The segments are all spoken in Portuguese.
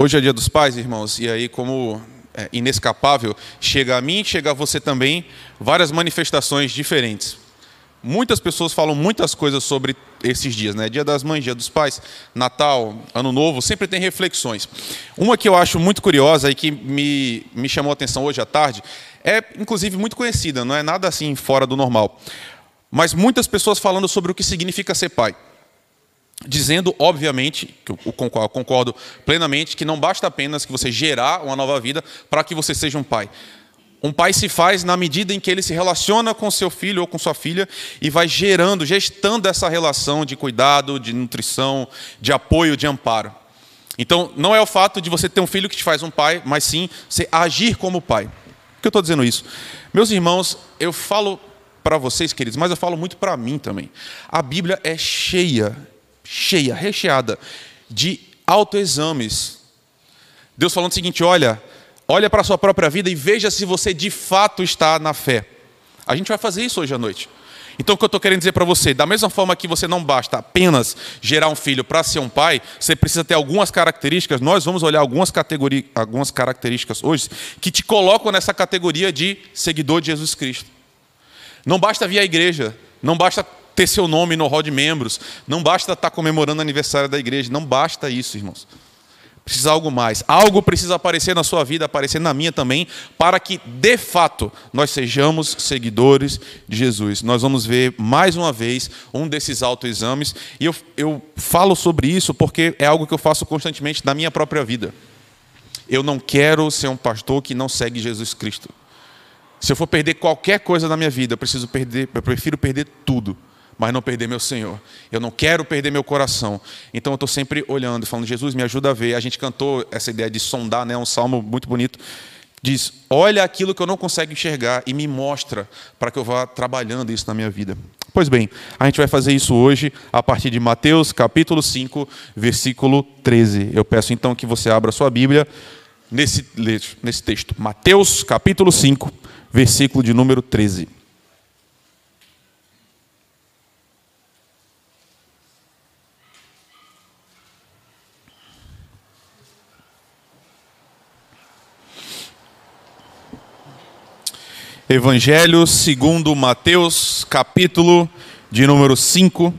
Hoje é dia dos pais, irmãos, e aí, como é inescapável, chega a mim, chega a você também, várias manifestações diferentes. Muitas pessoas falam muitas coisas sobre esses dias, né? Dia das Mães, Dia dos Pais, Natal, Ano Novo, sempre tem reflexões. Uma que eu acho muito curiosa e que me, me chamou a atenção hoje à tarde é, inclusive, muito conhecida, não é nada assim fora do normal. Mas muitas pessoas falando sobre o que significa ser pai dizendo, obviamente, que eu concordo plenamente, que não basta apenas que você gerar uma nova vida para que você seja um pai. Um pai se faz na medida em que ele se relaciona com seu filho ou com sua filha e vai gerando, gestando essa relação de cuidado, de nutrição, de apoio, de amparo. Então, não é o fato de você ter um filho que te faz um pai, mas sim você agir como pai. Por que eu estou dizendo isso? Meus irmãos, eu falo para vocês, queridos, mas eu falo muito para mim também. A Bíblia é cheia cheia, recheada de autoexames. Deus falando o seguinte: olha, olha para a sua própria vida e veja se você de fato está na fé. A gente vai fazer isso hoje à noite. Então, o que eu estou querendo dizer para você, da mesma forma que você não basta apenas gerar um filho para ser um pai, você precisa ter algumas características. Nós vamos olhar algumas, categorias, algumas características hoje que te colocam nessa categoria de seguidor de Jesus Cristo. Não basta vir à igreja, não basta ter seu nome no hall de membros, não basta estar comemorando o aniversário da igreja, não basta isso, irmãos. Precisa algo mais. Algo precisa aparecer na sua vida, aparecer na minha também, para que, de fato, nós sejamos seguidores de Jesus. Nós vamos ver mais uma vez um desses autoexames, e eu, eu falo sobre isso porque é algo que eu faço constantemente na minha própria vida. Eu não quero ser um pastor que não segue Jesus Cristo. Se eu for perder qualquer coisa na minha vida, eu preciso perder, eu prefiro perder tudo mas não perder meu Senhor. Eu não quero perder meu coração. Então eu estou sempre olhando, falando, Jesus, me ajuda a ver. A gente cantou essa ideia de sondar, né? um salmo muito bonito. Diz: Olha aquilo que eu não consigo enxergar e me mostra para que eu vá trabalhando isso na minha vida. Pois bem, a gente vai fazer isso hoje a partir de Mateus capítulo 5, versículo 13. Eu peço então que você abra sua Bíblia nesse, nesse texto. Mateus capítulo 5, versículo de número 13. Evangelho segundo Mateus, capítulo de número 5,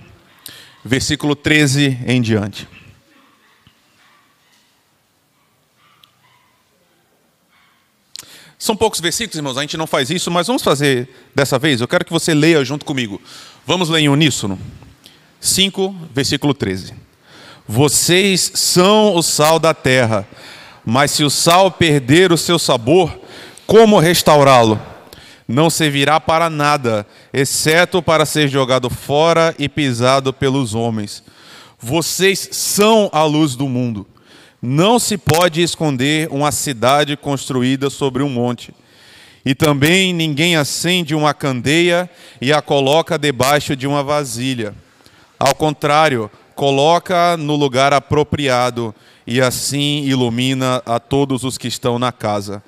versículo 13 em diante. São poucos versículos, irmãos, a gente não faz isso, mas vamos fazer dessa vez. Eu quero que você leia junto comigo. Vamos ler em uníssono. 5, versículo 13. Vocês são o sal da terra, mas se o sal perder o seu sabor, como restaurá-lo? Não servirá para nada, exceto para ser jogado fora e pisado pelos homens. Vocês são a luz do mundo. Não se pode esconder uma cidade construída sobre um monte. E também ninguém acende uma candeia e a coloca debaixo de uma vasilha. Ao contrário, coloca no lugar apropriado e assim ilumina a todos os que estão na casa.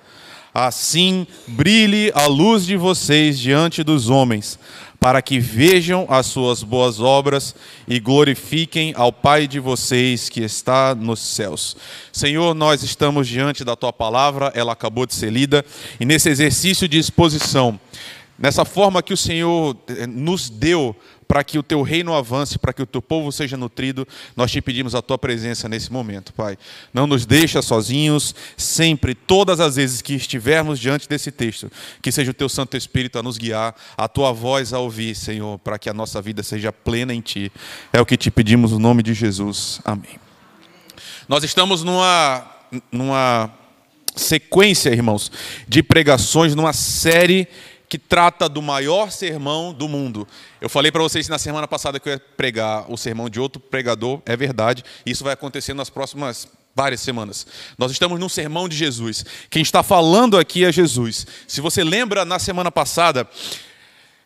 Assim brilhe a luz de vocês diante dos homens, para que vejam as suas boas obras e glorifiquem ao Pai de vocês que está nos céus. Senhor, nós estamos diante da tua palavra, ela acabou de ser lida, e nesse exercício de exposição, nessa forma que o Senhor eh, nos deu para que o teu reino avance, para que o teu povo seja nutrido, nós te pedimos a tua presença nesse momento, Pai. Não nos deixa sozinhos, sempre, todas as vezes que estivermos diante desse texto, que seja o teu Santo Espírito a nos guiar, a tua voz a ouvir, Senhor, para que a nossa vida seja plena em ti. É o que te pedimos no nome de Jesus. Amém. Nós estamos numa numa sequência, irmãos, de pregações numa série que trata do maior sermão do mundo. Eu falei para vocês na semana passada que eu ia pregar o sermão de outro pregador, é verdade. Isso vai acontecer nas próximas várias semanas. Nós estamos num sermão de Jesus. Quem está falando aqui é Jesus. Se você lembra, na semana passada,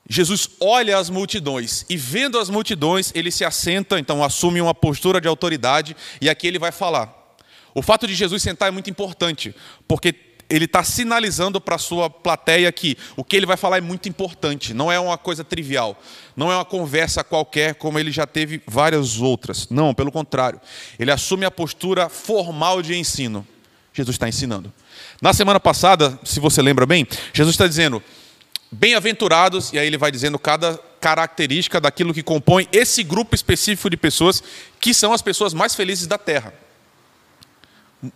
Jesus olha as multidões e, vendo as multidões, ele se assenta, então assume uma postura de autoridade e aqui ele vai falar. O fato de Jesus sentar é muito importante, porque ele está sinalizando para a sua plateia que o que ele vai falar é muito importante, não é uma coisa trivial, não é uma conversa qualquer como ele já teve várias outras. Não, pelo contrário, ele assume a postura formal de ensino. Jesus está ensinando. Na semana passada, se você lembra bem, Jesus está dizendo: bem-aventurados, e aí ele vai dizendo cada característica daquilo que compõe esse grupo específico de pessoas que são as pessoas mais felizes da terra.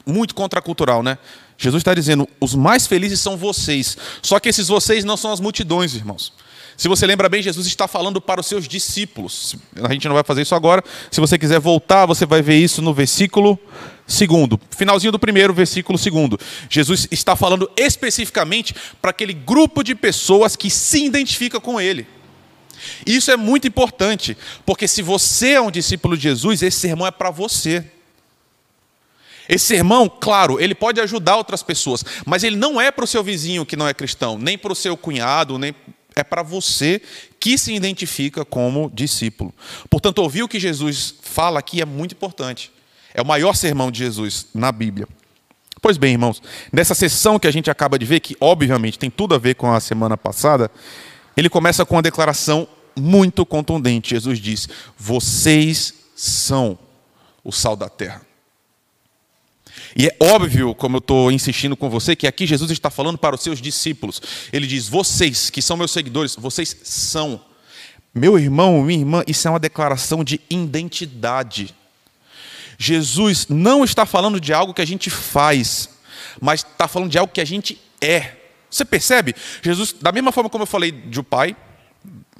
Muito contracultural, né? Jesus está dizendo: os mais felizes são vocês. Só que esses vocês não são as multidões, irmãos. Se você lembra bem, Jesus está falando para os seus discípulos. A gente não vai fazer isso agora. Se você quiser voltar, você vai ver isso no versículo segundo, finalzinho do primeiro, versículo segundo. Jesus está falando especificamente para aquele grupo de pessoas que se identifica com ele. Isso é muito importante, porque se você é um discípulo de Jesus, esse sermão é para você. Esse sermão, claro, ele pode ajudar outras pessoas, mas ele não é para o seu vizinho que não é cristão, nem para o seu cunhado, nem é para você que se identifica como discípulo. Portanto, ouvir o que Jesus fala aqui é muito importante. É o maior sermão de Jesus na Bíblia. Pois bem, irmãos, nessa sessão que a gente acaba de ver, que obviamente tem tudo a ver com a semana passada, ele começa com uma declaração muito contundente. Jesus diz: Vocês são o sal da terra. E é óbvio, como eu estou insistindo com você, que aqui Jesus está falando para os seus discípulos. Ele diz: Vocês, que são meus seguidores, vocês são. Meu irmão, minha irmã, isso é uma declaração de identidade. Jesus não está falando de algo que a gente faz, mas está falando de algo que a gente é. Você percebe? Jesus, da mesma forma como eu falei de o Pai,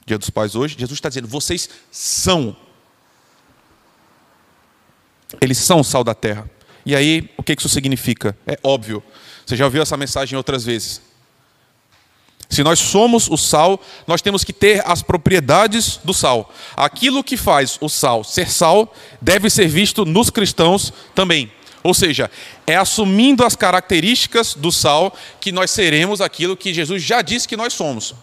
Dia dos Pais hoje, Jesus está dizendo: vocês são. Eles são o sal da terra. E aí, o que isso significa? É óbvio. Você já ouviu essa mensagem outras vezes. Se nós somos o sal, nós temos que ter as propriedades do sal. Aquilo que faz o sal ser sal deve ser visto nos cristãos também. Ou seja, é assumindo as características do sal que nós seremos aquilo que Jesus já disse que nós somos.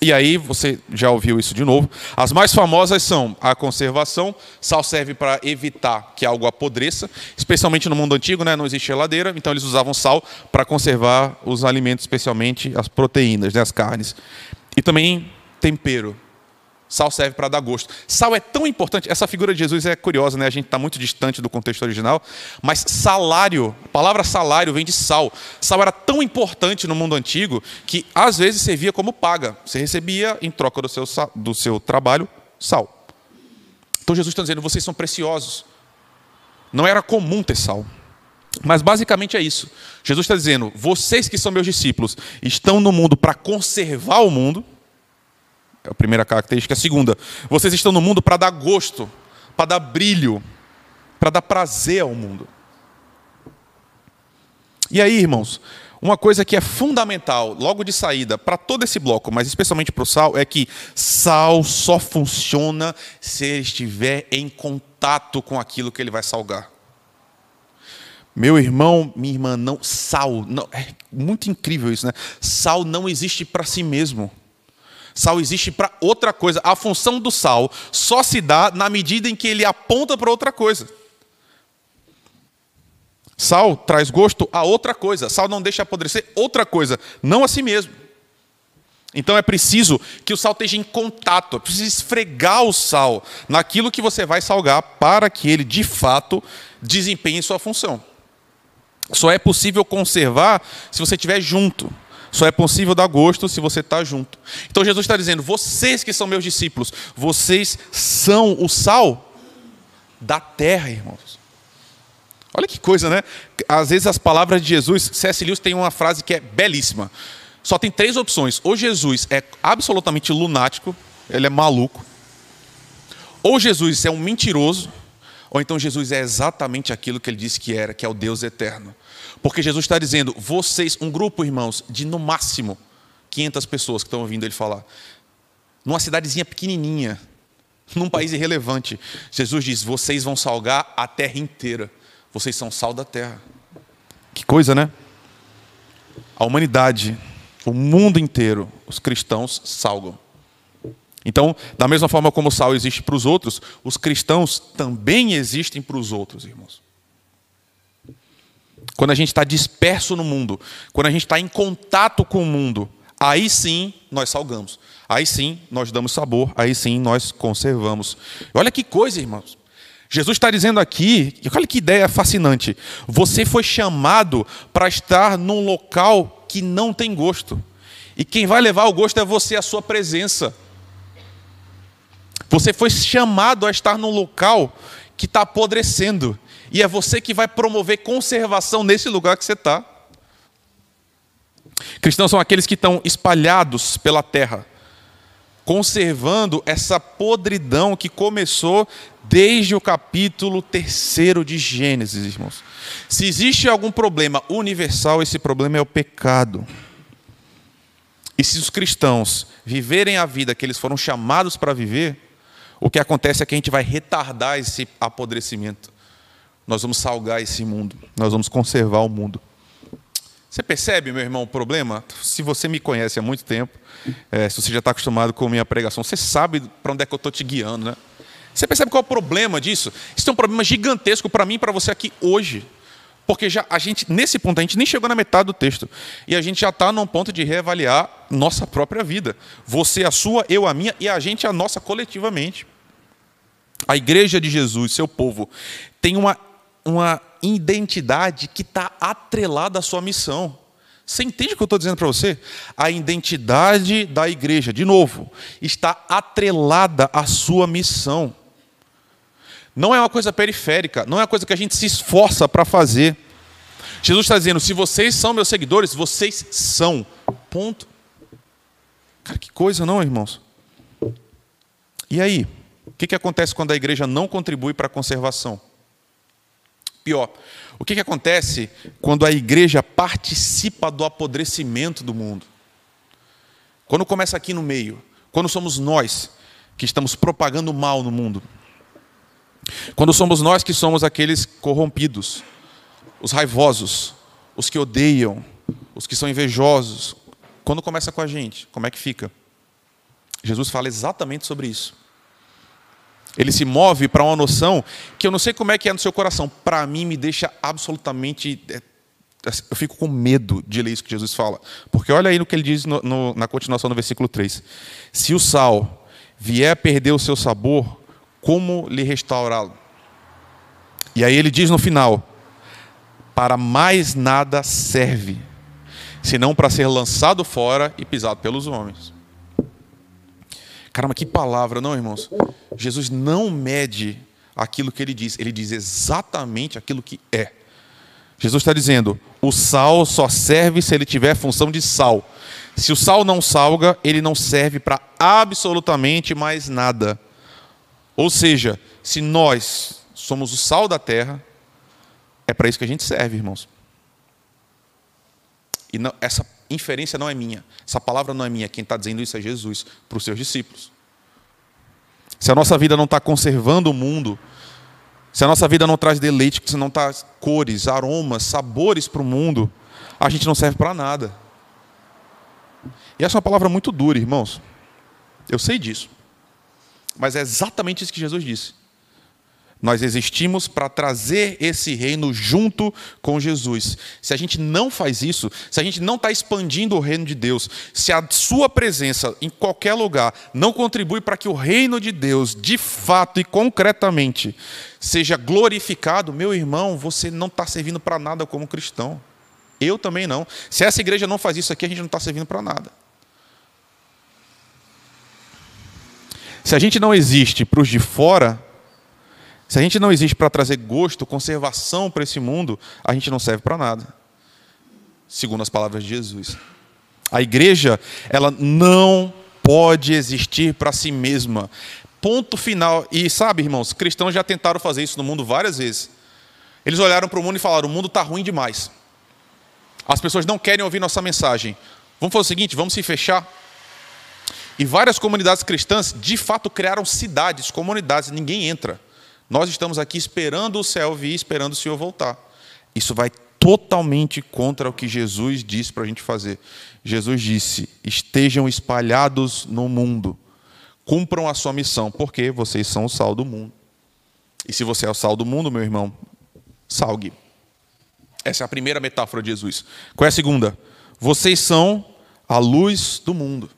E aí, você já ouviu isso de novo. As mais famosas são a conservação. Sal serve para evitar que algo apodreça, especialmente no mundo antigo, né? não existe geladeira, então eles usavam sal para conservar os alimentos, especialmente as proteínas, né? as carnes. E também tempero. Sal serve para dar gosto. Sal é tão importante, essa figura de Jesus é curiosa, né? A gente está muito distante do contexto original, mas salário, a palavra salário vem de sal. Sal era tão importante no mundo antigo que às vezes servia como paga. Você recebia, em troca do seu, do seu trabalho, sal. Então Jesus está dizendo: vocês são preciosos. Não era comum ter sal. Mas basicamente é isso. Jesus está dizendo: vocês que são meus discípulos estão no mundo para conservar o mundo é a primeira característica. A segunda, vocês estão no mundo para dar gosto, para dar brilho, para dar prazer ao mundo. E aí, irmãos, uma coisa que é fundamental, logo de saída, para todo esse bloco, mas especialmente para o sal, é que sal só funciona se ele estiver em contato com aquilo que ele vai salgar. Meu irmão, minha irmã, não, sal, não, é muito incrível isso, né? Sal não existe para si mesmo. Sal existe para outra coisa. A função do sal só se dá na medida em que ele aponta para outra coisa. Sal traz gosto a outra coisa. Sal não deixa apodrecer outra coisa, não a si mesmo. Então é preciso que o sal esteja em contato, é preciso esfregar o sal naquilo que você vai salgar para que ele de fato desempenhe sua função. Só é possível conservar se você estiver junto. Só é possível dar gosto se você está junto. Então Jesus está dizendo: vocês que são meus discípulos, vocês são o sal da terra, irmãos. Olha que coisa, né? Às vezes as palavras de Jesus, C.S. Lewis tem uma frase que é belíssima. Só tem três opções. Ou Jesus é absolutamente lunático, ele é maluco. Ou Jesus é um mentiroso, ou então Jesus é exatamente aquilo que ele disse que era, que é o Deus eterno. Porque Jesus está dizendo, vocês, um grupo, irmãos, de no máximo 500 pessoas que estão ouvindo ele falar, numa cidadezinha pequenininha, num país irrelevante, Jesus diz: vocês vão salgar a terra inteira. Vocês são sal da terra. Que coisa, né? A humanidade, o mundo inteiro, os cristãos salgam. Então, da mesma forma como o sal existe para os outros, os cristãos também existem para os outros, irmãos. Quando a gente está disperso no mundo, quando a gente está em contato com o mundo, aí sim nós salgamos. Aí sim nós damos sabor, aí sim nós conservamos. Olha que coisa, irmãos. Jesus está dizendo aqui, olha que ideia fascinante. Você foi chamado para estar num local que não tem gosto. E quem vai levar o gosto é você, a sua presença. Você foi chamado a estar num local que está apodrecendo. E é você que vai promover conservação nesse lugar que você está. Cristãos são aqueles que estão espalhados pela terra, conservando essa podridão que começou desde o capítulo 3 de Gênesis, irmãos. Se existe algum problema universal, esse problema é o pecado. E se os cristãos viverem a vida que eles foram chamados para viver, o que acontece é que a gente vai retardar esse apodrecimento. Nós vamos salgar esse mundo, nós vamos conservar o mundo. Você percebe, meu irmão, o problema? Se você me conhece há muito tempo, é, se você já está acostumado com a minha pregação, você sabe para onde é que eu estou te guiando, né? Você percebe qual é o problema disso? Isso é um problema gigantesco para mim e para você aqui hoje. Porque já a gente, nesse ponto, a gente nem chegou na metade do texto. E a gente já está num ponto de reavaliar nossa própria vida. Você a sua, eu a minha e a gente a nossa coletivamente. A igreja de Jesus, seu povo, tem uma, uma identidade que está atrelada à sua missão. Você entende o que eu estou dizendo para você? A identidade da igreja, de novo, está atrelada à sua missão. Não é uma coisa periférica, não é uma coisa que a gente se esforça para fazer. Jesus está dizendo: se vocês são meus seguidores, vocês são. Ponto. Cara, que coisa, não, irmãos? E aí? O que, que acontece quando a igreja não contribui para a conservação? Pior, o que, que acontece quando a igreja participa do apodrecimento do mundo? Quando começa aqui no meio, quando somos nós que estamos propagando mal no mundo, quando somos nós que somos aqueles corrompidos, os raivosos, os que odeiam, os que são invejosos, quando começa com a gente, como é que fica? Jesus fala exatamente sobre isso. Ele se move para uma noção que eu não sei como é que é no seu coração. Para mim, me deixa absolutamente. É, eu fico com medo de ler isso que Jesus fala. Porque olha aí no que ele diz no, no, na continuação do versículo 3. Se o sal vier a perder o seu sabor, como lhe restaurá-lo. E aí ele diz no final: para mais nada serve, senão para ser lançado fora e pisado pelos homens. Caramba, que palavra, não, irmãos? Jesus não mede aquilo que ele diz, ele diz exatamente aquilo que é. Jesus está dizendo: o sal só serve se ele tiver função de sal. Se o sal não salga, ele não serve para absolutamente mais nada. Ou seja, se nós somos o sal da terra, é para isso que a gente serve, irmãos. E não, essa inferência não é minha, essa palavra não é minha, quem está dizendo isso é Jesus para os seus discípulos. Se a nossa vida não está conservando o mundo, se a nossa vida não traz deleite, se não traz cores, aromas, sabores para o mundo, a gente não serve para nada. E essa é uma palavra muito dura, irmãos. Eu sei disso. Mas é exatamente isso que Jesus disse. Nós existimos para trazer esse reino junto com Jesus. Se a gente não faz isso, se a gente não está expandindo o reino de Deus, se a sua presença em qualquer lugar não contribui para que o reino de Deus, de fato e concretamente, seja glorificado, meu irmão, você não está servindo para nada como cristão. Eu também não. Se essa igreja não faz isso aqui, a gente não está servindo para nada. Se a gente não existe para os de fora, se a gente não existe para trazer gosto, conservação para esse mundo, a gente não serve para nada. Segundo as palavras de Jesus. A igreja, ela não pode existir para si mesma. Ponto final. E sabe, irmãos, cristãos já tentaram fazer isso no mundo várias vezes. Eles olharam para o mundo e falaram: o mundo está ruim demais. As pessoas não querem ouvir nossa mensagem. Vamos fazer o seguinte: vamos se fechar. E várias comunidades cristãs, de fato, criaram cidades, comunidades, ninguém entra. Nós estamos aqui esperando o céu vir, esperando o Senhor voltar. Isso vai totalmente contra o que Jesus disse para a gente fazer. Jesus disse: estejam espalhados no mundo, cumpram a sua missão, porque vocês são o sal do mundo. E se você é o sal do mundo, meu irmão, salgue. Essa é a primeira metáfora de Jesus. Qual é a segunda? Vocês são a luz do mundo.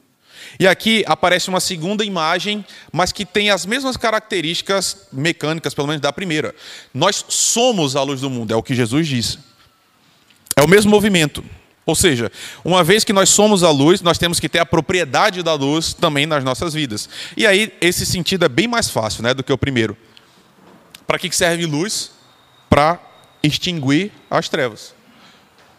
E aqui aparece uma segunda imagem, mas que tem as mesmas características mecânicas, pelo menos da primeira. Nós somos a luz do mundo, é o que Jesus disse. É o mesmo movimento. Ou seja, uma vez que nós somos a luz, nós temos que ter a propriedade da luz também nas nossas vidas. E aí, esse sentido é bem mais fácil né, do que o primeiro. Para que serve luz? Para extinguir as trevas.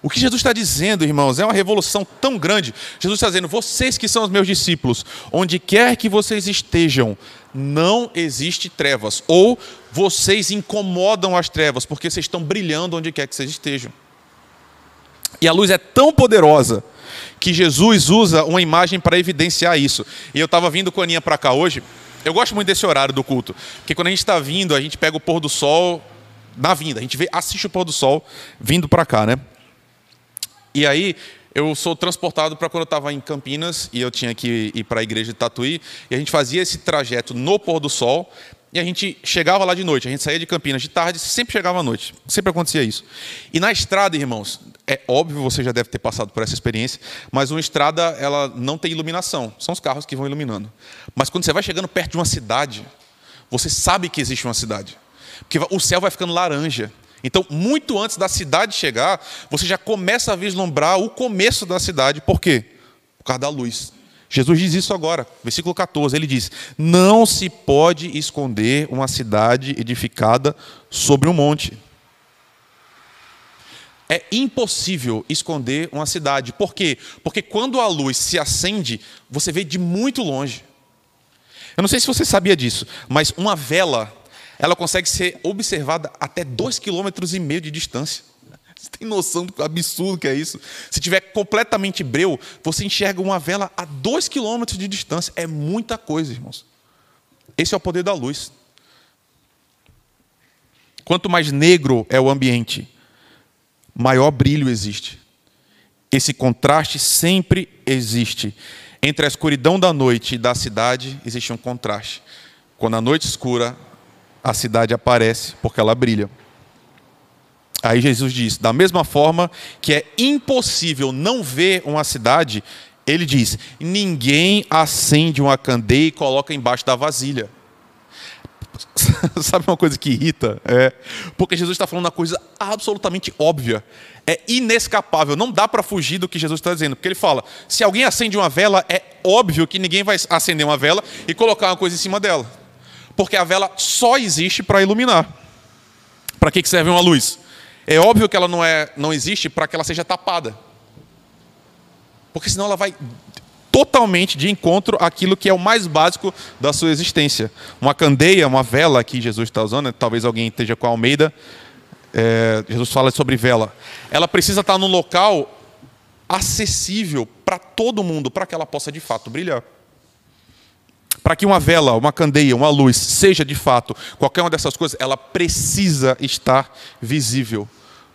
O que Jesus está dizendo, irmãos, é uma revolução tão grande. Jesus está dizendo: vocês que são os meus discípulos, onde quer que vocês estejam, não existe trevas. Ou vocês incomodam as trevas, porque vocês estão brilhando onde quer que vocês estejam. E a luz é tão poderosa que Jesus usa uma imagem para evidenciar isso. E eu estava vindo com a Aninha para cá hoje. Eu gosto muito desse horário do culto, porque quando a gente está vindo, a gente pega o pôr do sol na vinda. A gente vê, assiste o pôr do sol vindo para cá, né? E aí eu sou transportado para quando eu estava em Campinas e eu tinha que ir para a igreja de Tatuí, e a gente fazia esse trajeto no pôr do sol, e a gente chegava lá de noite, a gente saía de Campinas de tarde, sempre chegava à noite, sempre acontecia isso. E na estrada, irmãos, é óbvio, você já deve ter passado por essa experiência, mas uma estrada ela não tem iluminação, são os carros que vão iluminando. Mas quando você vai chegando perto de uma cidade, você sabe que existe uma cidade, porque o céu vai ficando laranja. Então, muito antes da cidade chegar, você já começa a vislumbrar o começo da cidade. Por quê? Por causa da luz. Jesus diz isso agora, versículo 14, ele diz: Não se pode esconder uma cidade edificada sobre um monte. É impossível esconder uma cidade. Por quê? Porque quando a luz se acende, você vê de muito longe. Eu não sei se você sabia disso, mas uma vela ela consegue ser observada até dois quilômetros e meio de distância. Você tem noção do absurdo que é isso? Se tiver completamente breu, você enxerga uma vela a dois quilômetros de distância. É muita coisa, irmãos. Esse é o poder da luz. Quanto mais negro é o ambiente, maior brilho existe. Esse contraste sempre existe. Entre a escuridão da noite e da cidade, existe um contraste. Quando a noite escura, a cidade aparece porque ela brilha. Aí Jesus diz: da mesma forma que é impossível não ver uma cidade, ele diz: ninguém acende uma candeia e coloca embaixo da vasilha. Sabe uma coisa que irrita? É, porque Jesus está falando uma coisa absolutamente óbvia, é inescapável, não dá para fugir do que Jesus está dizendo, porque ele fala: se alguém acende uma vela, é óbvio que ninguém vai acender uma vela e colocar uma coisa em cima dela porque a vela só existe para iluminar. Para que serve uma luz? É óbvio que ela não, é, não existe para que ela seja tapada. Porque senão ela vai totalmente de encontro àquilo que é o mais básico da sua existência. Uma candeia, uma vela que Jesus está usando, talvez alguém esteja com a Almeida, é, Jesus fala sobre vela. Ela precisa estar num local acessível para todo mundo, para que ela possa de fato brilhar. Para que uma vela, uma candeia, uma luz seja de fato qualquer uma dessas coisas, ela precisa estar visível.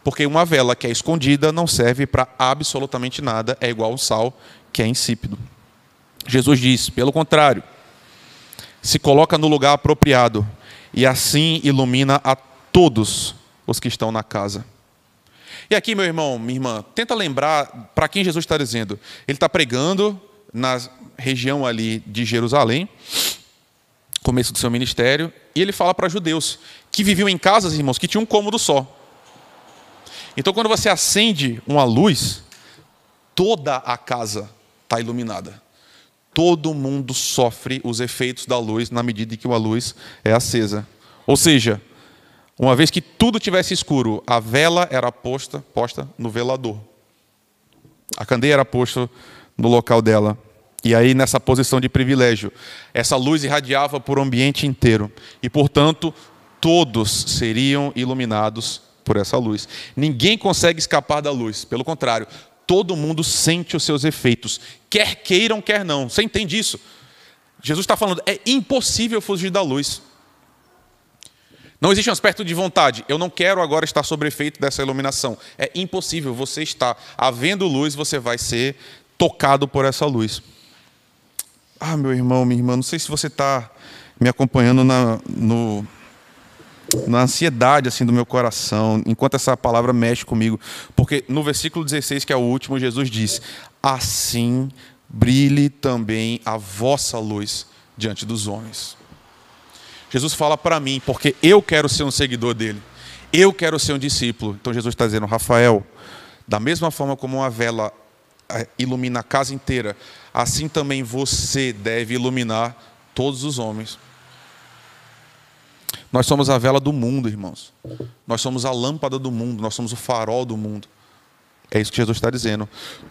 Porque uma vela que é escondida não serve para absolutamente nada, é igual o sal que é insípido. Jesus diz, pelo contrário, se coloca no lugar apropriado e assim ilumina a todos os que estão na casa. E aqui, meu irmão, minha irmã, tenta lembrar para quem Jesus está dizendo. Ele está pregando na região ali de Jerusalém, começo do seu ministério, e ele fala para judeus que viviam em casas, irmãos, que tinham um cômodo só. Então, quando você acende uma luz, toda a casa está iluminada. Todo mundo sofre os efeitos da luz na medida em que uma luz é acesa. Ou seja, uma vez que tudo tivesse escuro, a vela era posta, posta no velador. A candeia era posta no local dela. E aí, nessa posição de privilégio, essa luz irradiava por o ambiente inteiro. E, portanto, todos seriam iluminados por essa luz. Ninguém consegue escapar da luz. Pelo contrário, todo mundo sente os seus efeitos, quer queiram, quer não. Você entende isso? Jesus está falando, é impossível fugir da luz. Não existe um aspecto de vontade. Eu não quero agora estar sob efeito dessa iluminação. É impossível. Você está havendo luz, você vai ser tocado por essa luz. Ah, meu irmão, minha irmã, não sei se você está me acompanhando na, no, na ansiedade assim do meu coração, enquanto essa palavra mexe comigo, porque no versículo 16, que é o último, Jesus diz: "Assim brilhe também a vossa luz diante dos homens". Jesus fala para mim, porque eu quero ser um seguidor dele. Eu quero ser um discípulo. Então Jesus está dizendo, Rafael, da mesma forma como uma vela ilumina a casa inteira, assim também você deve iluminar todos os homens. Nós somos a vela do mundo, irmãos. Nós somos a lâmpada do mundo, nós somos o farol do mundo. É isso que Jesus está dizendo.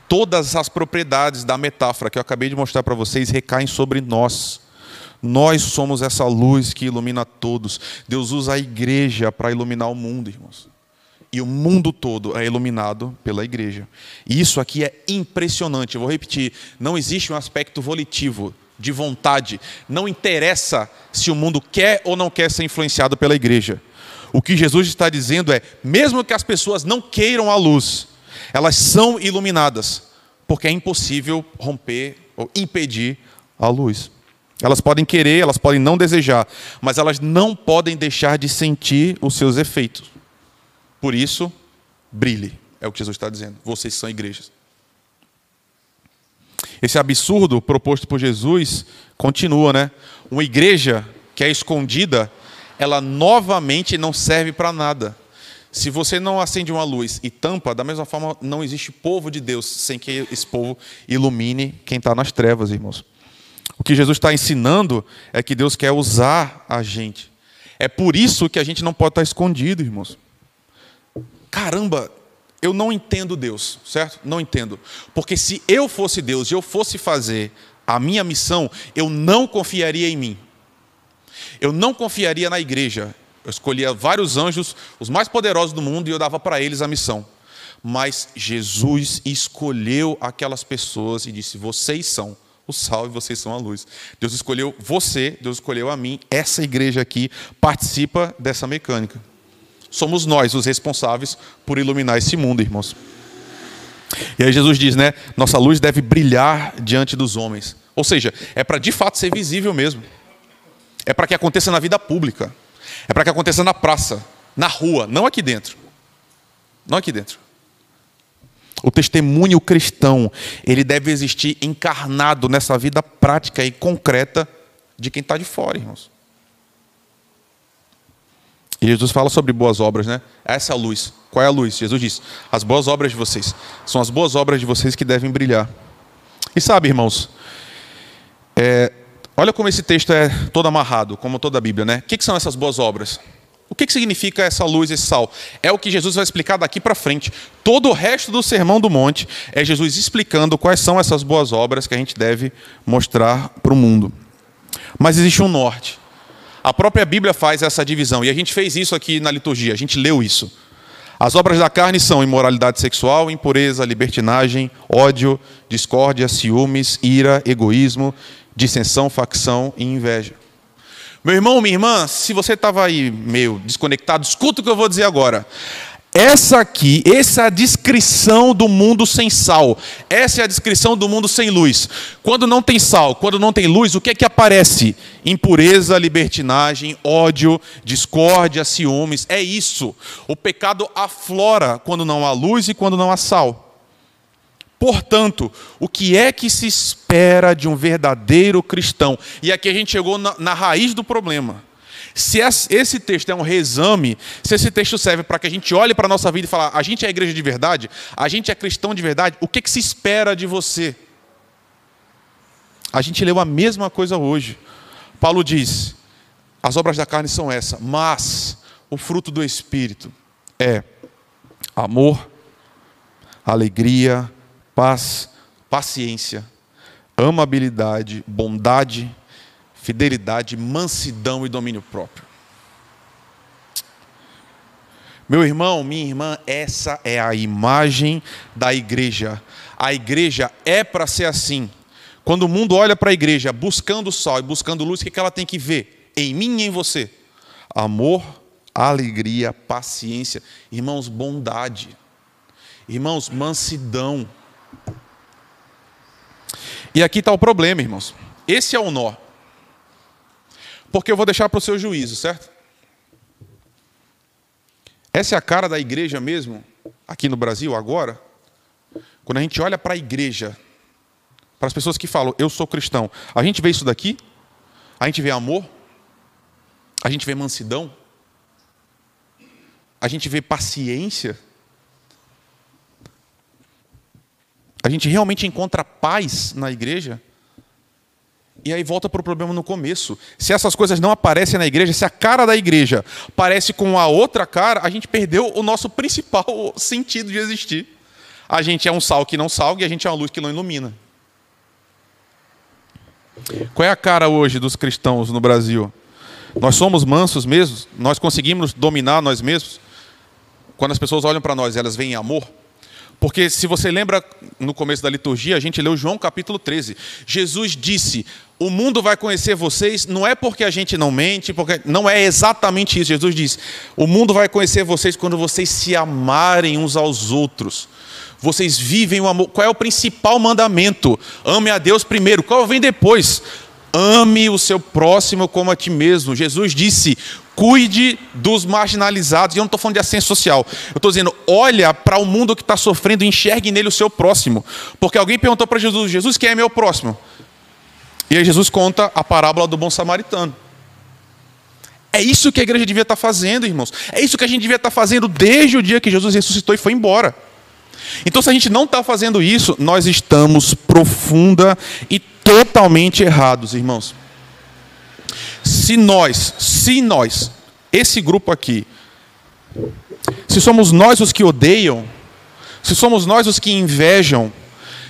Todas as propriedades da metáfora que eu acabei de mostrar para vocês recaem sobre nós. Nós somos essa luz que ilumina todos. Deus usa a igreja para iluminar o mundo, irmãos. E o mundo todo é iluminado pela igreja. E isso aqui é impressionante. Eu vou repetir: não existe um aspecto volitivo de vontade. Não interessa se o mundo quer ou não quer ser influenciado pela igreja. O que Jesus está dizendo é: mesmo que as pessoas não queiram a luz, elas são iluminadas, porque é impossível romper ou impedir a luz. Elas podem querer, elas podem não desejar, mas elas não podem deixar de sentir os seus efeitos. Por isso, brilhe, é o que Jesus está dizendo. Vocês são igrejas. Esse absurdo proposto por Jesus continua, né? Uma igreja que é escondida, ela novamente não serve para nada. Se você não acende uma luz e tampa, da mesma forma, não existe povo de Deus sem que esse povo ilumine quem está nas trevas, irmãos. O que Jesus está ensinando é que Deus quer usar a gente. É por isso que a gente não pode estar escondido, irmãos. Caramba, eu não entendo Deus, certo? Não entendo. Porque se eu fosse Deus e eu fosse fazer a minha missão, eu não confiaria em mim. Eu não confiaria na igreja. Eu escolhia vários anjos, os mais poderosos do mundo, e eu dava para eles a missão. Mas Jesus escolheu aquelas pessoas e disse: Vocês são o sal e vocês são a luz. Deus escolheu você, Deus escolheu a mim. Essa igreja aqui participa dessa mecânica somos nós os responsáveis por iluminar esse mundo, irmãos. E aí Jesus diz, né? Nossa luz deve brilhar diante dos homens. Ou seja, é para de fato ser visível mesmo. É para que aconteça na vida pública. É para que aconteça na praça, na rua, não aqui dentro. Não aqui dentro. O testemunho cristão, ele deve existir encarnado nessa vida prática e concreta de quem está de fora, irmãos. E Jesus fala sobre boas obras, né? Essa é a luz. Qual é a luz? Jesus diz: as boas obras de vocês. São as boas obras de vocês que devem brilhar. E sabe, irmãos, é, olha como esse texto é todo amarrado, como toda a Bíblia, né? O que, que são essas boas obras? O que, que significa essa luz, esse sal? É o que Jesus vai explicar daqui para frente. Todo o resto do Sermão do Monte é Jesus explicando quais são essas boas obras que a gente deve mostrar para o mundo. Mas existe um norte. A própria Bíblia faz essa divisão, e a gente fez isso aqui na liturgia, a gente leu isso. As obras da carne são imoralidade sexual, impureza, libertinagem, ódio, discórdia, ciúmes, ira, egoísmo, dissensão, facção e inveja. Meu irmão, minha irmã, se você estava aí meio desconectado, escuta o que eu vou dizer agora. Essa aqui, essa é a descrição do mundo sem sal. Essa é a descrição do mundo sem luz. Quando não tem sal, quando não tem luz, o que é que aparece? Impureza, libertinagem, ódio, discórdia, ciúmes. É isso. O pecado aflora quando não há luz e quando não há sal. Portanto, o que é que se espera de um verdadeiro cristão? E aqui a gente chegou na, na raiz do problema. Se esse texto é um reexame, se esse texto serve para que a gente olhe para a nossa vida e fale, a gente é igreja de verdade, a gente é cristão de verdade, o que, que se espera de você? A gente leu a mesma coisa hoje. Paulo diz: as obras da carne são essa, mas o fruto do Espírito é amor, alegria, paz, paciência, amabilidade, bondade, fidelidade, mansidão e domínio próprio. Meu irmão, minha irmã, essa é a imagem da igreja. A igreja é para ser assim. Quando o mundo olha para a igreja buscando sol e buscando luz, o que ela tem que ver? Em mim e em você. Amor, alegria, paciência. Irmãos, bondade. Irmãos, mansidão. E aqui está o problema, irmãos. Esse é o nó porque eu vou deixar para o seu juízo, certo? Essa é a cara da igreja mesmo, aqui no Brasil, agora. Quando a gente olha para a igreja, para as pessoas que falam, eu sou cristão, a gente vê isso daqui? A gente vê amor? A gente vê mansidão? A gente vê paciência? A gente realmente encontra paz na igreja? E aí volta para o problema no começo. Se essas coisas não aparecem na igreja, se a cara da igreja parece com a outra cara, a gente perdeu o nosso principal sentido de existir. A gente é um sal que não salga e a gente é uma luz que não ilumina. Qual é a cara hoje dos cristãos no Brasil? Nós somos mansos mesmo? Nós conseguimos dominar nós mesmos? Quando as pessoas olham para nós, elas veem amor? Porque se você lembra no começo da liturgia, a gente leu João capítulo 13. Jesus disse: "O mundo vai conhecer vocês não é porque a gente não mente, porque não é exatamente isso. Jesus disse: "O mundo vai conhecer vocês quando vocês se amarem uns aos outros." Vocês vivem o amor. Qual é o principal mandamento? Ame a Deus primeiro. Qual vem depois? Ame o seu próximo como a ti mesmo. Jesus disse: cuide dos marginalizados. E eu não estou falando de ascensão social. Eu estou dizendo: olha para o mundo que está sofrendo enxergue nele o seu próximo. Porque alguém perguntou para Jesus: Jesus, quem é meu próximo? E aí Jesus conta a parábola do bom samaritano. É isso que a igreja devia estar fazendo, irmãos. É isso que a gente devia estar fazendo desde o dia que Jesus ressuscitou e foi embora. Então, se a gente não está fazendo isso, nós estamos profunda e totalmente errados, irmãos. Se nós, se nós, esse grupo aqui, se somos nós os que odeiam, se somos nós os que invejam,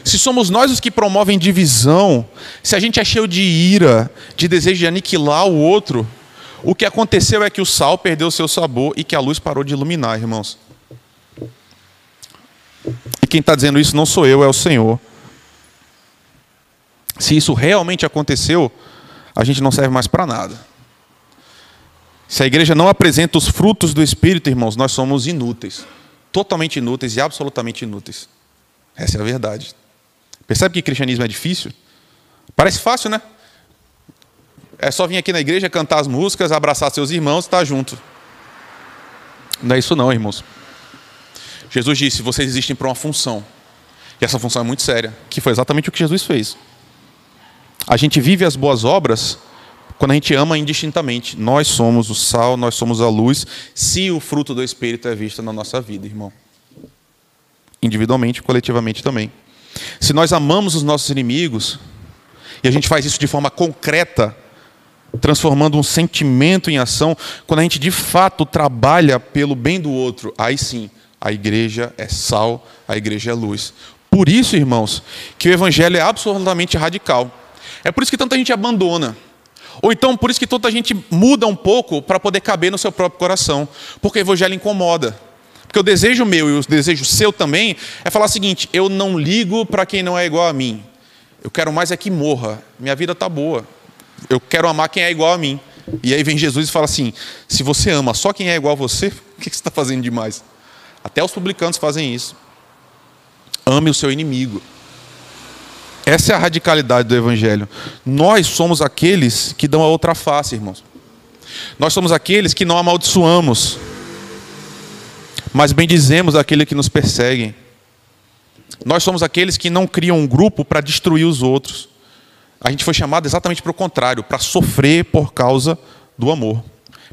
se somos nós os que promovem divisão, se a gente é cheio de ira, de desejo de aniquilar o outro, o que aconteceu é que o sal perdeu seu sabor e que a luz parou de iluminar, irmãos. E quem está dizendo isso não sou eu, é o Senhor. Se isso realmente aconteceu, a gente não serve mais para nada. Se a igreja não apresenta os frutos do Espírito, irmãos, nós somos inúteis. Totalmente inúteis e absolutamente inúteis. Essa é a verdade. Percebe que cristianismo é difícil? Parece fácil, né? É só vir aqui na igreja, cantar as músicas, abraçar seus irmãos estar junto. Não é isso não, irmãos. Jesus disse: vocês existem para uma função. E essa função é muito séria, que foi exatamente o que Jesus fez. A gente vive as boas obras quando a gente ama indistintamente. Nós somos o sal, nós somos a luz, se o fruto do Espírito é visto na nossa vida, irmão. Individualmente coletivamente também. Se nós amamos os nossos inimigos, e a gente faz isso de forma concreta, transformando um sentimento em ação, quando a gente de fato trabalha pelo bem do outro, aí sim a igreja é sal, a igreja é luz. Por isso, irmãos, que o evangelho é absolutamente radical. É por isso que tanta gente abandona. Ou então, por isso que tanta gente muda um pouco para poder caber no seu próprio coração. Porque o evangelho incomoda. Porque o desejo meu e o desejo seu também é falar o seguinte: eu não ligo para quem não é igual a mim. Eu quero mais é que morra. Minha vida está boa. Eu quero amar quem é igual a mim. E aí vem Jesus e fala assim: se você ama só quem é igual a você, o que você está fazendo demais? Até os publicanos fazem isso. Ame o seu inimigo. Essa é a radicalidade do Evangelho. Nós somos aqueles que dão a outra face, irmãos. Nós somos aqueles que não amaldiçoamos, mas bendizemos aquele que nos perseguem. Nós somos aqueles que não criam um grupo para destruir os outros. A gente foi chamado exatamente para o contrário, para sofrer por causa do amor.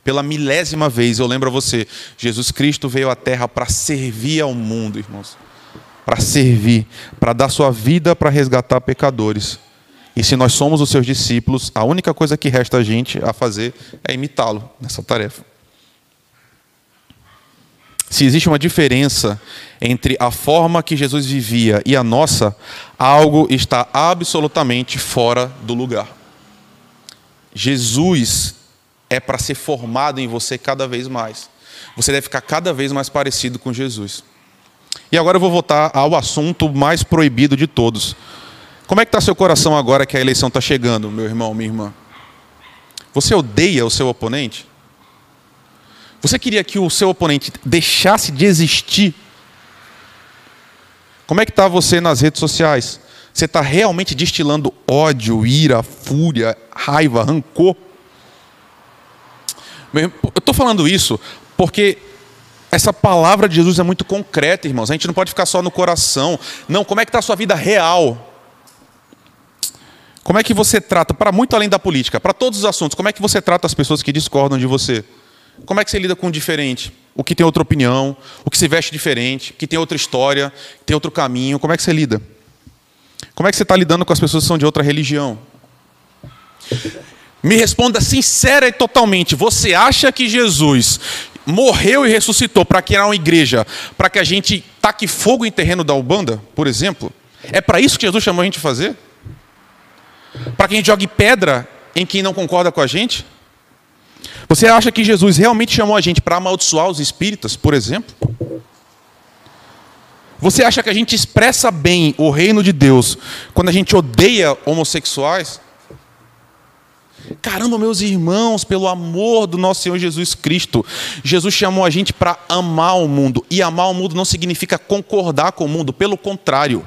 Pela milésima vez, eu lembro a você, Jesus Cristo veio à terra para servir ao mundo, irmãos. Para servir, para dar sua vida para resgatar pecadores. E se nós somos os seus discípulos, a única coisa que resta a gente a fazer é imitá-lo nessa tarefa. Se existe uma diferença entre a forma que Jesus vivia e a nossa, algo está absolutamente fora do lugar. Jesus é para ser formado em você cada vez mais. Você deve ficar cada vez mais parecido com Jesus. E agora eu vou voltar ao assunto mais proibido de todos. Como é que está seu coração agora que a eleição está chegando, meu irmão, minha irmã? Você odeia o seu oponente? Você queria que o seu oponente deixasse de existir? Como é que está você nas redes sociais? Você está realmente destilando ódio, ira, fúria, raiva, rancor? Eu estou falando isso porque essa palavra de Jesus é muito concreta, irmãos. A gente não pode ficar só no coração. Não, como é que está a sua vida real? Como é que você trata, para muito além da política, para todos os assuntos, como é que você trata as pessoas que discordam de você? Como é que você lida com o diferente? O que tem outra opinião, o que se veste diferente, que tem outra história, tem outro caminho, como é que você lida? Como é que você está lidando com as pessoas que são de outra religião? Me responda sincera e totalmente. Você acha que Jesus morreu e ressuscitou para criar uma igreja, para que a gente taque fogo em terreno da Ubanda, por exemplo? É para isso que Jesus chamou a gente a fazer? Para que a gente jogue pedra em quem não concorda com a gente? Você acha que Jesus realmente chamou a gente para amaldiçoar os espíritas, por exemplo? Você acha que a gente expressa bem o reino de Deus quando a gente odeia homossexuais? Caramba, meus irmãos, pelo amor do nosso Senhor Jesus Cristo, Jesus chamou a gente para amar o mundo. E amar o mundo não significa concordar com o mundo, pelo contrário.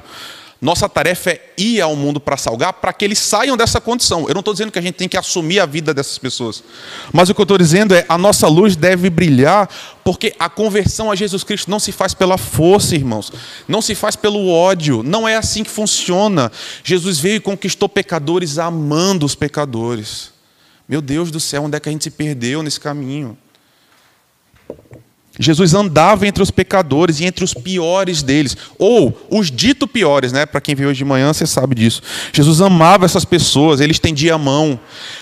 Nossa tarefa é ir ao mundo para salgar, para que eles saiam dessa condição. Eu não estou dizendo que a gente tem que assumir a vida dessas pessoas. Mas o que eu estou dizendo é a nossa luz deve brilhar, porque a conversão a Jesus Cristo não se faz pela força, irmãos. Não se faz pelo ódio. Não é assim que funciona. Jesus veio e conquistou pecadores amando os pecadores. Meu Deus do céu, onde é que a gente se perdeu nesse caminho? Jesus andava entre os pecadores e entre os piores deles, ou os dito piores, né? Para quem veio hoje de manhã, você sabe disso. Jesus amava essas pessoas, ele estendia a mão.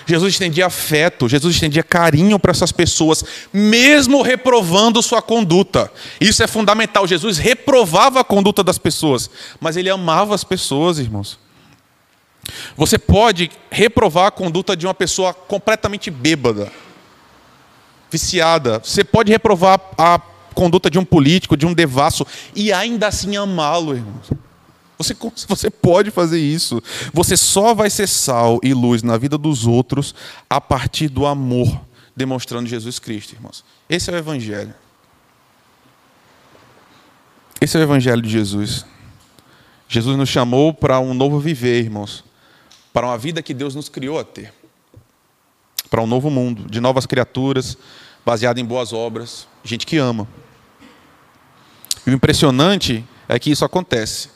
Jesus estendia afeto, Jesus estendia carinho para essas pessoas, mesmo reprovando sua conduta. Isso é fundamental. Jesus reprovava a conduta das pessoas, mas ele amava as pessoas, irmãos. Você pode reprovar a conduta de uma pessoa completamente bêbada viciada. Você pode reprovar a conduta de um político, de um devasso, e ainda assim amá-lo, irmãos. Você, você pode fazer isso. Você só vai ser sal e luz na vida dos outros a partir do amor, demonstrando Jesus Cristo, irmãos. Esse é o Evangelho. Esse é o Evangelho de Jesus. Jesus nos chamou para um novo viver, irmãos. Para uma vida que Deus nos criou a ter para um novo mundo, de novas criaturas, baseado em boas obras, gente que ama. E o impressionante é que isso acontece.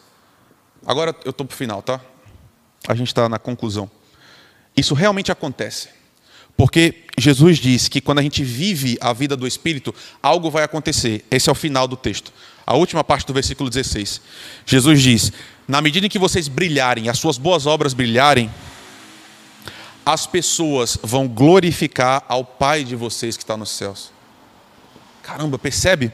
Agora eu estou para o final, tá? A gente está na conclusão. Isso realmente acontece. Porque Jesus diz que quando a gente vive a vida do Espírito, algo vai acontecer. Esse é o final do texto. A última parte do versículo 16. Jesus diz: Na medida em que vocês brilharem, as suas boas obras brilharem, as pessoas vão glorificar ao Pai de vocês que está nos céus. Caramba, percebe?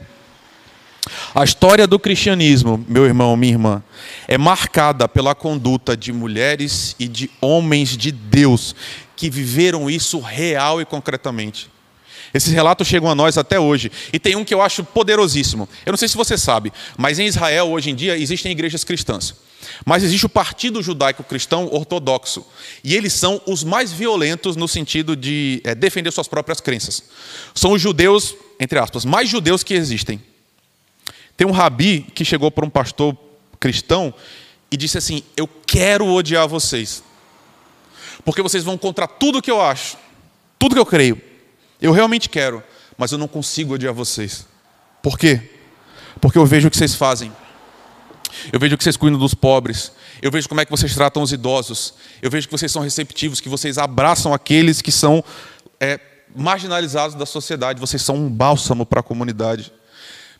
A história do cristianismo, meu irmão, minha irmã, é marcada pela conduta de mulheres e de homens de Deus que viveram isso real e concretamente. Esses relatos chegam a nós até hoje. E tem um que eu acho poderosíssimo. Eu não sei se você sabe, mas em Israel, hoje em dia, existem igrejas cristãs. Mas existe o Partido Judaico Cristão Ortodoxo. E eles são os mais violentos no sentido de é, defender suas próprias crenças. São os judeus, entre aspas, mais judeus que existem. Tem um rabi que chegou para um pastor cristão e disse assim: Eu quero odiar vocês. Porque vocês vão contra tudo que eu acho, tudo que eu creio. Eu realmente quero, mas eu não consigo odiar vocês. Por quê? Porque eu vejo o que vocês fazem. Eu vejo que vocês cuidam dos pobres. Eu vejo como é que vocês tratam os idosos. Eu vejo que vocês são receptivos, que vocês abraçam aqueles que são é, marginalizados da sociedade. Vocês são um bálsamo para a comunidade.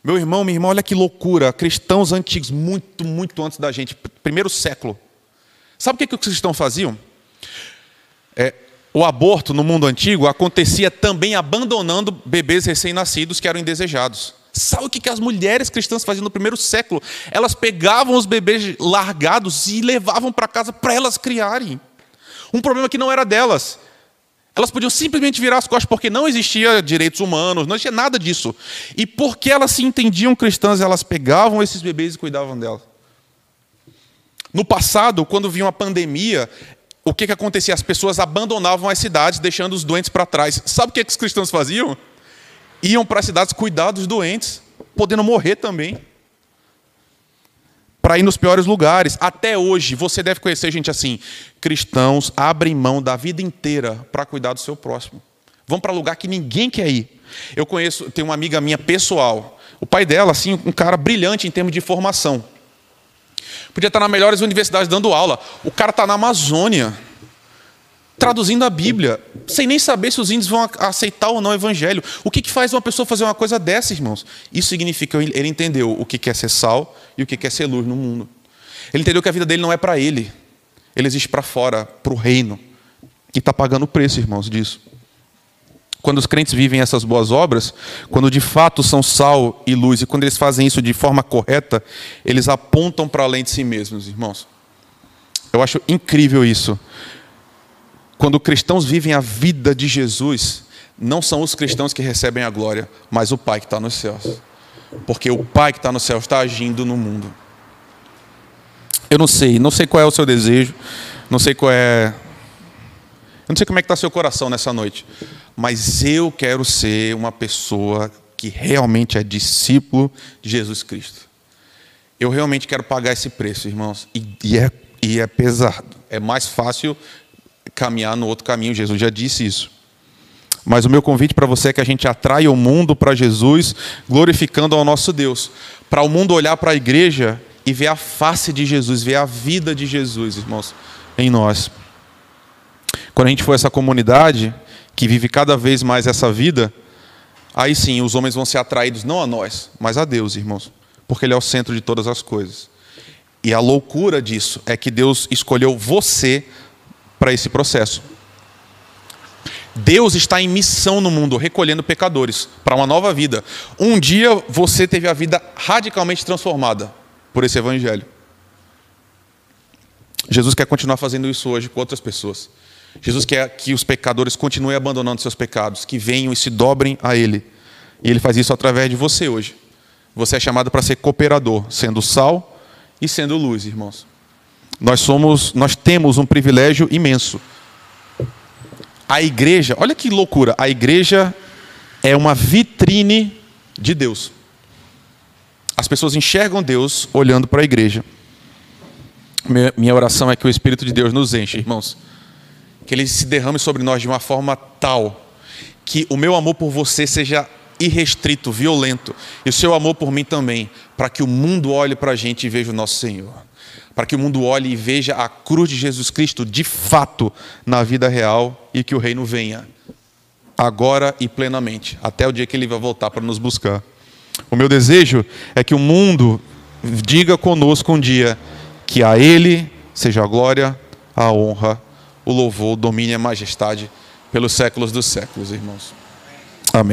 Meu irmão, minha irmã, olha que loucura. Cristãos antigos, muito, muito antes da gente, primeiro século. Sabe o que, que os cristãos faziam? É, o aborto no mundo antigo acontecia também abandonando bebês recém-nascidos que eram indesejados. Sabe o que as mulheres cristãs faziam no primeiro século? Elas pegavam os bebês largados e levavam para casa para elas criarem. Um problema que não era delas. Elas podiam simplesmente virar as costas porque não existia direitos humanos, não existia nada disso. E porque elas se entendiam cristãs, elas pegavam esses bebês e cuidavam delas. No passado, quando vinha uma pandemia, o que, que acontecia? As pessoas abandonavam as cidades, deixando os doentes para trás. Sabe o que, que os cristãos faziam? iam para as cidades cuidar dos doentes, podendo morrer também. Para ir nos piores lugares. Até hoje, você deve conhecer gente assim. Cristãos abrem mão da vida inteira para cuidar do seu próximo. Vão para lugar que ninguém quer ir. Eu conheço, tem uma amiga minha pessoal, O pai dela, assim, um cara brilhante em termos de formação. Podia estar nas melhores universidades dando aula. O cara está na Amazônia, traduzindo a Bíblia, sem nem saber se os índios vão aceitar ou não o evangelho. O que, que faz uma pessoa fazer uma coisa dessa, irmãos? Isso significa que ele entendeu o que é ser sal e o que é ser luz no mundo. Ele entendeu que a vida dele não é para ele, ele existe para fora, para o reino. E está pagando o preço, irmãos, disso. Quando os crentes vivem essas boas obras, quando de fato são sal e luz, e quando eles fazem isso de forma correta, eles apontam para além de si mesmos, irmãos. Eu acho incrível isso. Quando cristãos vivem a vida de Jesus, não são os cristãos que recebem a glória, mas o Pai que está nos céus. Porque o Pai que está nos céus está agindo no mundo. Eu não sei, não sei qual é o seu desejo, não sei qual é eu não sei como é que está seu coração nessa noite, mas eu quero ser uma pessoa que realmente é discípulo de Jesus Cristo. Eu realmente quero pagar esse preço, irmãos, e, e, é, e é pesado. É mais fácil caminhar no outro caminho, Jesus já disse isso. Mas o meu convite para você é que a gente atraia o mundo para Jesus, glorificando ao nosso Deus. Para o mundo olhar para a igreja e ver a face de Jesus, ver a vida de Jesus, irmãos, em nós. Quando a gente for essa comunidade que vive cada vez mais essa vida, aí sim os homens vão ser atraídos não a nós, mas a Deus, irmãos, porque Ele é o centro de todas as coisas. E a loucura disso é que Deus escolheu você para esse processo. Deus está em missão no mundo, recolhendo pecadores para uma nova vida. Um dia você teve a vida radicalmente transformada por esse evangelho. Jesus quer continuar fazendo isso hoje com outras pessoas. Jesus quer que os pecadores continuem abandonando seus pecados, que venham e se dobrem a Ele. E Ele faz isso através de você hoje. Você é chamado para ser cooperador, sendo sal e sendo luz, irmãos. Nós somos, nós temos um privilégio imenso. A igreja, olha que loucura, a igreja é uma vitrine de Deus. As pessoas enxergam Deus olhando para a igreja. Minha oração é que o Espírito de Deus nos enche, irmãos que ele se derrame sobre nós de uma forma tal que o meu amor por você seja irrestrito, violento, e o seu amor por mim também, para que o mundo olhe para a gente e veja o nosso Senhor. Para que o mundo olhe e veja a cruz de Jesus Cristo de fato na vida real e que o reino venha agora e plenamente, até o dia que ele vai voltar para nos buscar. O meu desejo é que o mundo diga conosco um dia que a Ele seja a glória, a honra o louvor, o domínio e a majestade pelos séculos dos séculos, irmãos. Amém.